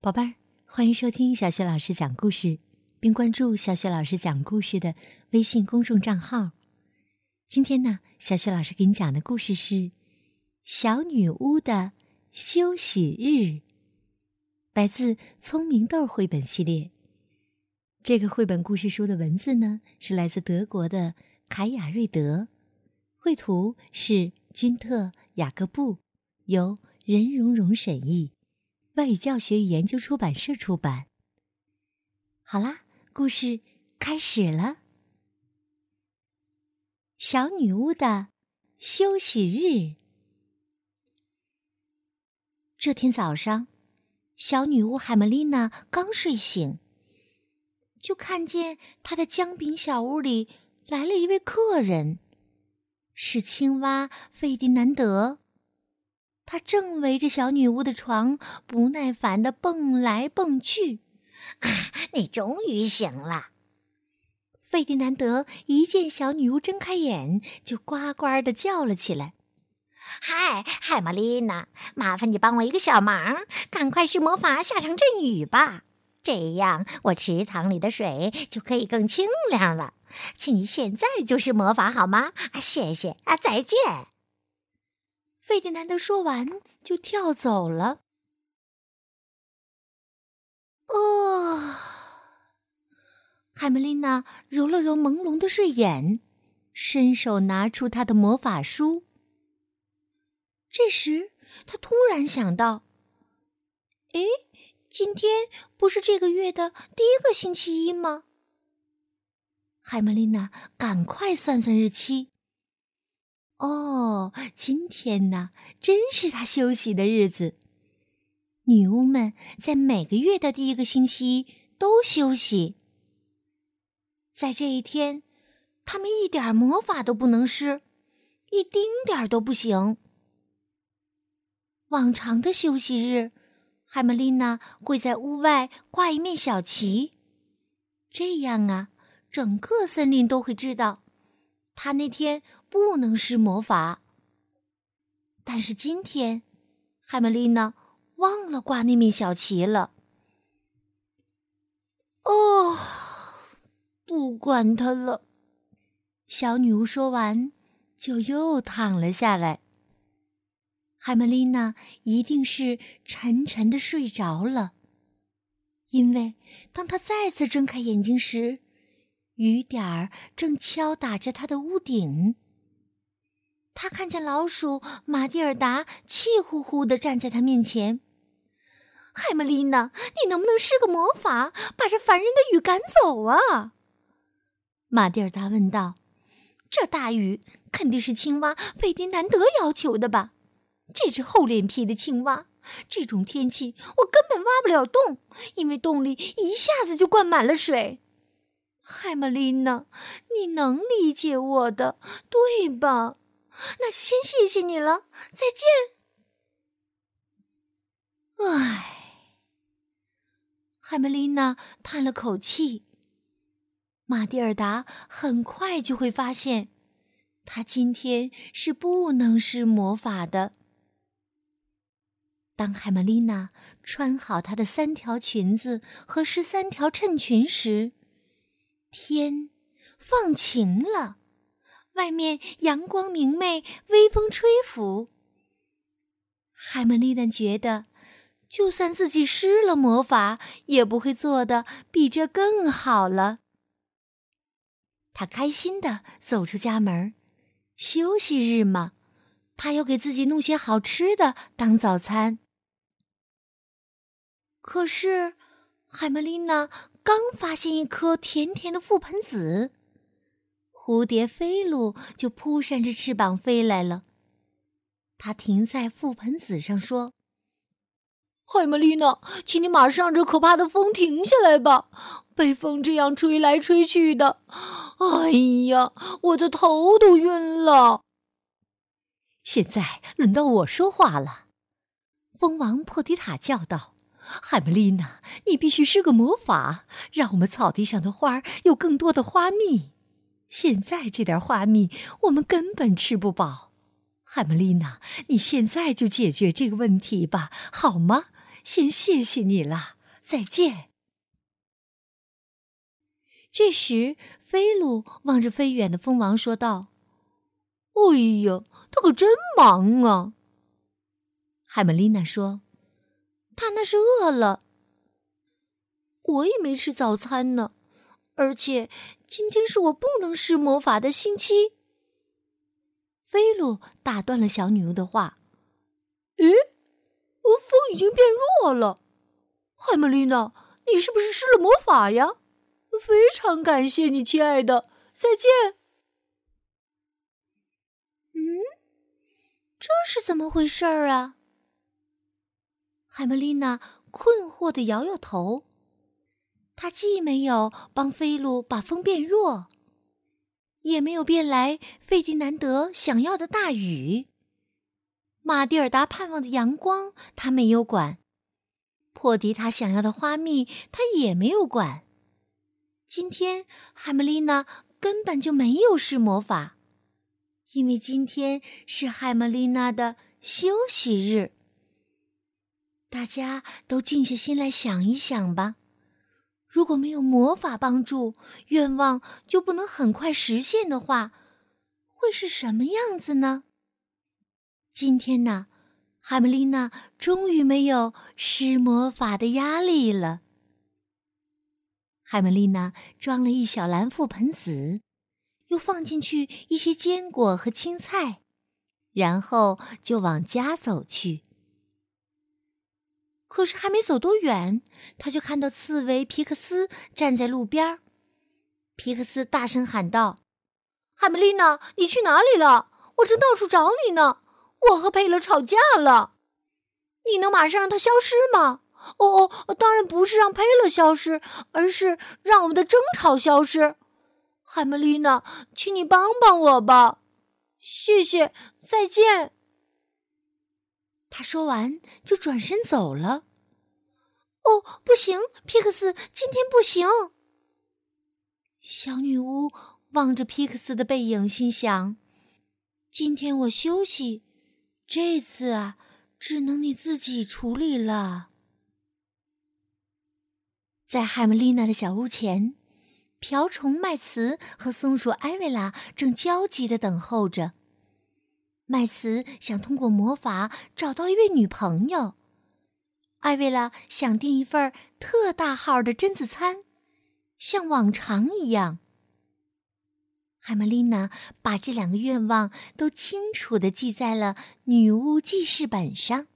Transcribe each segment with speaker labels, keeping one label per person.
Speaker 1: 宝贝儿，欢迎收听小雪老师讲故事，并关注小雪老师讲故事的微信公众账号。今天呢，小雪老师给你讲的故事是《小女巫的休息日》，来自《聪明豆》绘本系列。这个绘本故事书的文字呢，是来自德国的凯雅瑞德，绘图是君特·雅各布，由任蓉蓉审译。外语教学与研究出版社出版。好啦，故事开始了。小女巫的休息日。这天早上，小女巫海莫丽娜刚睡醒，就看见她的姜饼小屋里来了一位客人，是青蛙费迪南德。他正围着小女巫的床不耐烦的蹦来蹦去。
Speaker 2: 啊，你终于醒了！
Speaker 1: 费迪南德一见小女巫睁开眼，就呱呱的叫了起来：“
Speaker 2: 嗨，海玛丽娜，麻烦你帮我一个小忙，赶快施魔法下场阵雨吧，这样我池塘里的水就可以更清凉了。请你现在就施魔法好吗？啊，谢谢啊，再见。”
Speaker 1: 费迪南德说完，就跳走了。哦，海梅丽娜揉了揉朦胧的睡眼，伸手拿出她的魔法书。这时，她突然想到：“哎，今天不是这个月的第一个星期一吗？”海梅丽娜赶快算算日期。哦，今天呢，真是他休息的日子。女巫们在每个月的第一个星期都休息。在这一天，他们一点魔法都不能施，一丁点儿都不行。往常的休息日，海玛丽娜会在屋外挂一面小旗，这样啊，整个森林都会知道。她那天不能施魔法，但是今天，海玛丽娜忘了挂那面小旗了。哦，不管他了。小女巫说完，就又躺了下来。海玛丽娜一定是沉沉的睡着了，因为当她再次睁开眼睛时。雨点儿正敲打着她的屋顶。他看见老鼠马蒂尔达气呼呼的站在他面前。海玛丽娜，你能不能施个魔法，把这烦人的雨赶走啊？马蒂尔达问道。这大雨肯定是青蛙费迪南德要求的吧？这只厚脸皮的青蛙，这种天气我根本挖不了洞，因为洞里一下子就灌满了水。海玛丽娜，你能理解我的，对吧？那就先谢谢你了，再见。唉，海梅丽娜叹了口气。马蒂尔达很快就会发现，她今天是不能施魔法的。当海玛丽娜穿好她的三条裙子和十三条衬裙时，天放晴了，外面阳光明媚，微风吹拂。海玛丽娜觉得，就算自己施了魔法，也不会做的比这更好了。她开心的走出家门，休息日嘛，她要给自己弄些好吃的当早餐。可是，海玛丽娜。刚发现一颗甜甜的覆盆子，蝴蝶飞鹿就扑扇着翅膀飞来了。它停在覆盆子上说：“海玛丽娜，请你马上这可怕的风停下来吧！被风这样吹来吹去的，哎呀，我的头都晕了。”现在轮到我说话了，蜂王破迪塔叫道。海姆丽娜，你必须施个魔法，让我们草地上的花有更多的花蜜。现在这点花蜜，我们根本吃不饱。海玛丽娜，你现在就解决这个问题吧，好吗？先谢谢你了，再见。”这时，菲鲁望着飞远的蜂王说道：“哎呀，他可真忙啊！”海玛丽娜说：“他那是饿了。我也没吃早餐呢，而且今天是我不能施魔法的星期。”菲鲁打断了小女巫的话：“咦，风已经变弱了，海玛丽娜，你是不是施了魔法呀？”非常感谢你，亲爱的，再见。嗯，这是怎么回事儿啊？海莫丽娜困惑的摇摇头。他既没有帮菲鲁把风变弱，也没有变来费迪南德想要的大雨。马蒂尔达盼望的阳光，他没有管；破迪他想要的花蜜，他也没有管。今天，海姆丽娜根本就没有施魔法，因为今天是海姆丽娜的休息日。大家都静下心来想一想吧，如果没有魔法帮助，愿望就不能很快实现的话，会是什么样子呢？今天呢，海姆丽娜终于没有施魔法的压力了。海玛丽娜装了一小篮覆盆子，又放进去一些坚果和青菜，然后就往家走去。可是还没走多远，他就看到刺猬皮克斯站在路边。皮克斯大声喊道：“海玛丽娜，你去哪里了？我正到处找你呢。我和佩勒吵架了，你能马上让他消失吗？”哦哦，当然不是让佩勒消失，而是让我们的争吵消失。海玛丽娜，请你帮帮我吧，谢谢，再见。他说完就转身走了。哦，不行，皮克斯，今天不行。小女巫望着皮克斯的背影，心想：今天我休息，这次啊，只能你自己处理了。在海姆丽娜的小屋前，瓢虫麦茨和松鼠艾维拉正焦急的等候着。麦茨想通过魔法找到一位女朋友，艾维拉想订一份特大号的榛子餐，像往常一样。海玛丽娜把这两个愿望都清楚的记在了女巫记事本上。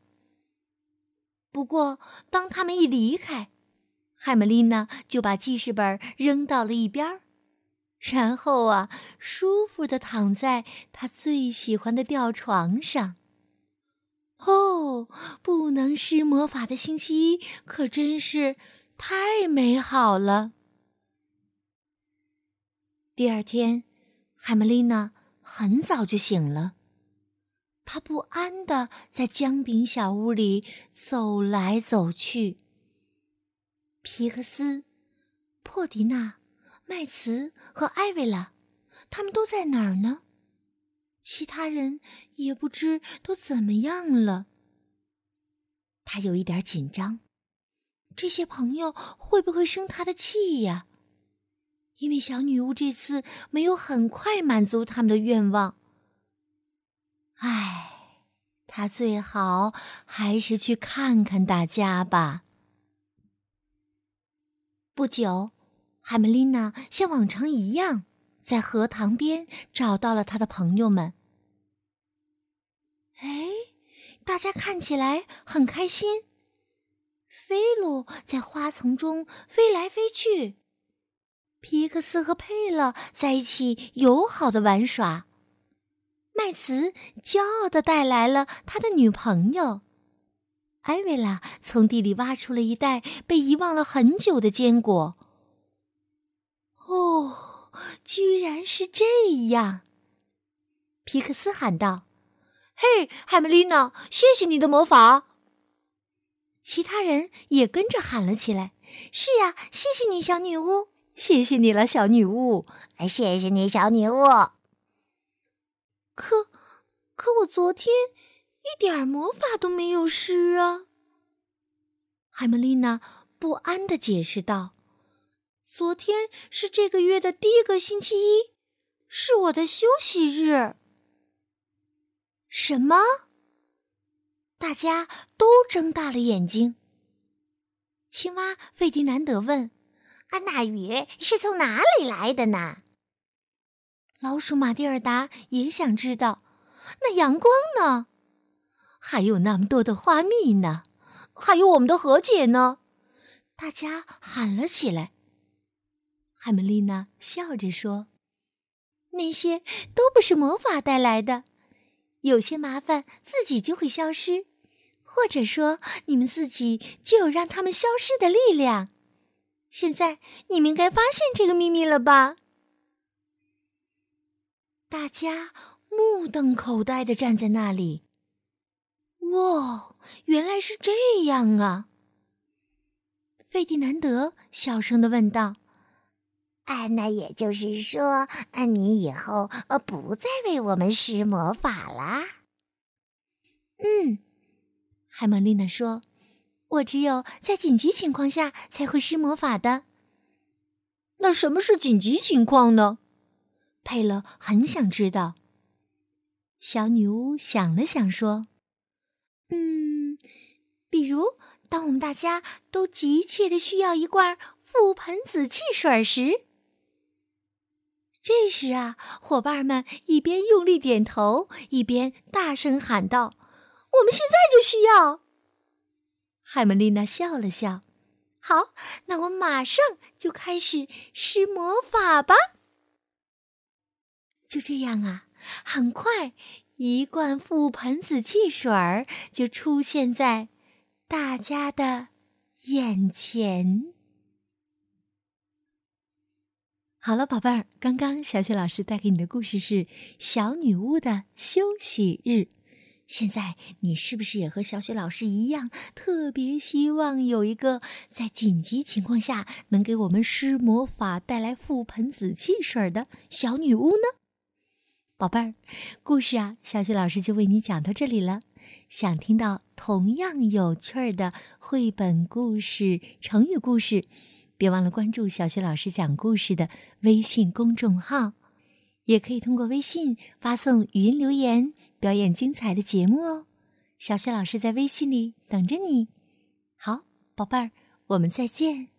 Speaker 1: 不过，当他们一离开，海玛丽娜就把记事本扔到了一边儿，然后啊，舒服的躺在他最喜欢的吊床上。哦，不能施魔法的星期一可真是太美好了。第二天，海玛丽娜很早就醒了，她不安的在姜饼小屋里走来走去。皮克斯、破迪娜、麦茨和艾维拉，他们都在哪儿呢？其他人也不知都怎么样了。他有一点紧张，这些朋友会不会生他的气呀？因为小女巫这次没有很快满足他们的愿望。唉，他最好还是去看看大家吧。不久，海梅丽娜像往常一样在荷塘边找到了她的朋友们。哎，大家看起来很开心。菲鲁在花丛中飞来飞去，皮克斯和佩勒在一起友好的玩耍。麦茨骄傲的带来了他的女朋友。艾维拉从地里挖出了一袋被遗忘了很久的坚果。哦，居然是这样！皮克斯喊道：“嘿，海梅丽娜，谢谢你的魔法！”其他人也跟着喊了起来：“是呀，谢谢你，小女巫！谢谢你了，小女巫！
Speaker 2: 谢谢你，小女巫！”
Speaker 1: 可，可我昨天……一点魔法都没有施啊！海曼丽娜不安的解释道：“昨天是这个月的第一个星期一，是我的休息日。”什么？大家都睁大了眼睛。青蛙费迪南德问：“
Speaker 2: 啊，那雨是从哪里来的呢？”
Speaker 1: 老鼠马蒂尔达也想知道。那阳光呢？还有那么多的花蜜呢？还有我们的和解呢？大家喊了起来。海梅丽娜笑着说：“那些都不是魔法带来的，有些麻烦自己就会消失。”或者说，你们自己就有让他们消失的力量。现在你们应该发现这个秘密了吧？大家目瞪口呆的站在那里。哇，原来是这样啊！费迪南德小声的问道：“
Speaker 2: 啊，那也就是说，啊，你以后呃不再为我们施魔法啦？”
Speaker 1: 嗯。海玛丽娜说：“我只有在紧急情况下才会施魔法的。”那什么是紧急情况呢？佩勒很想知道。小女巫想了想说：“嗯，比如当我们大家都急切的需要一罐覆盆子汽水时，这时啊，伙伴们一边用力点头，一边大声喊道。”我们现在就需要。海门丽娜笑了笑，好，那我马上就开始施魔法吧。就这样啊，很快一罐覆盆子汽水就出现在大家的眼前。好了，宝贝儿，刚刚小雪老师带给你的故事是《小女巫的休息日》。现在你是不是也和小雪老师一样，特别希望有一个在紧急情况下能给我们施魔法、带来覆盆子汽水的小女巫呢？宝贝儿，故事啊，小雪老师就为你讲到这里了。想听到同样有趣儿的绘本故事、成语故事，别忘了关注小雪老师讲故事的微信公众号。也可以通过微信发送语音留言，表演精彩的节目哦。小雪老师在微信里等着你。好，宝贝儿，我们再见。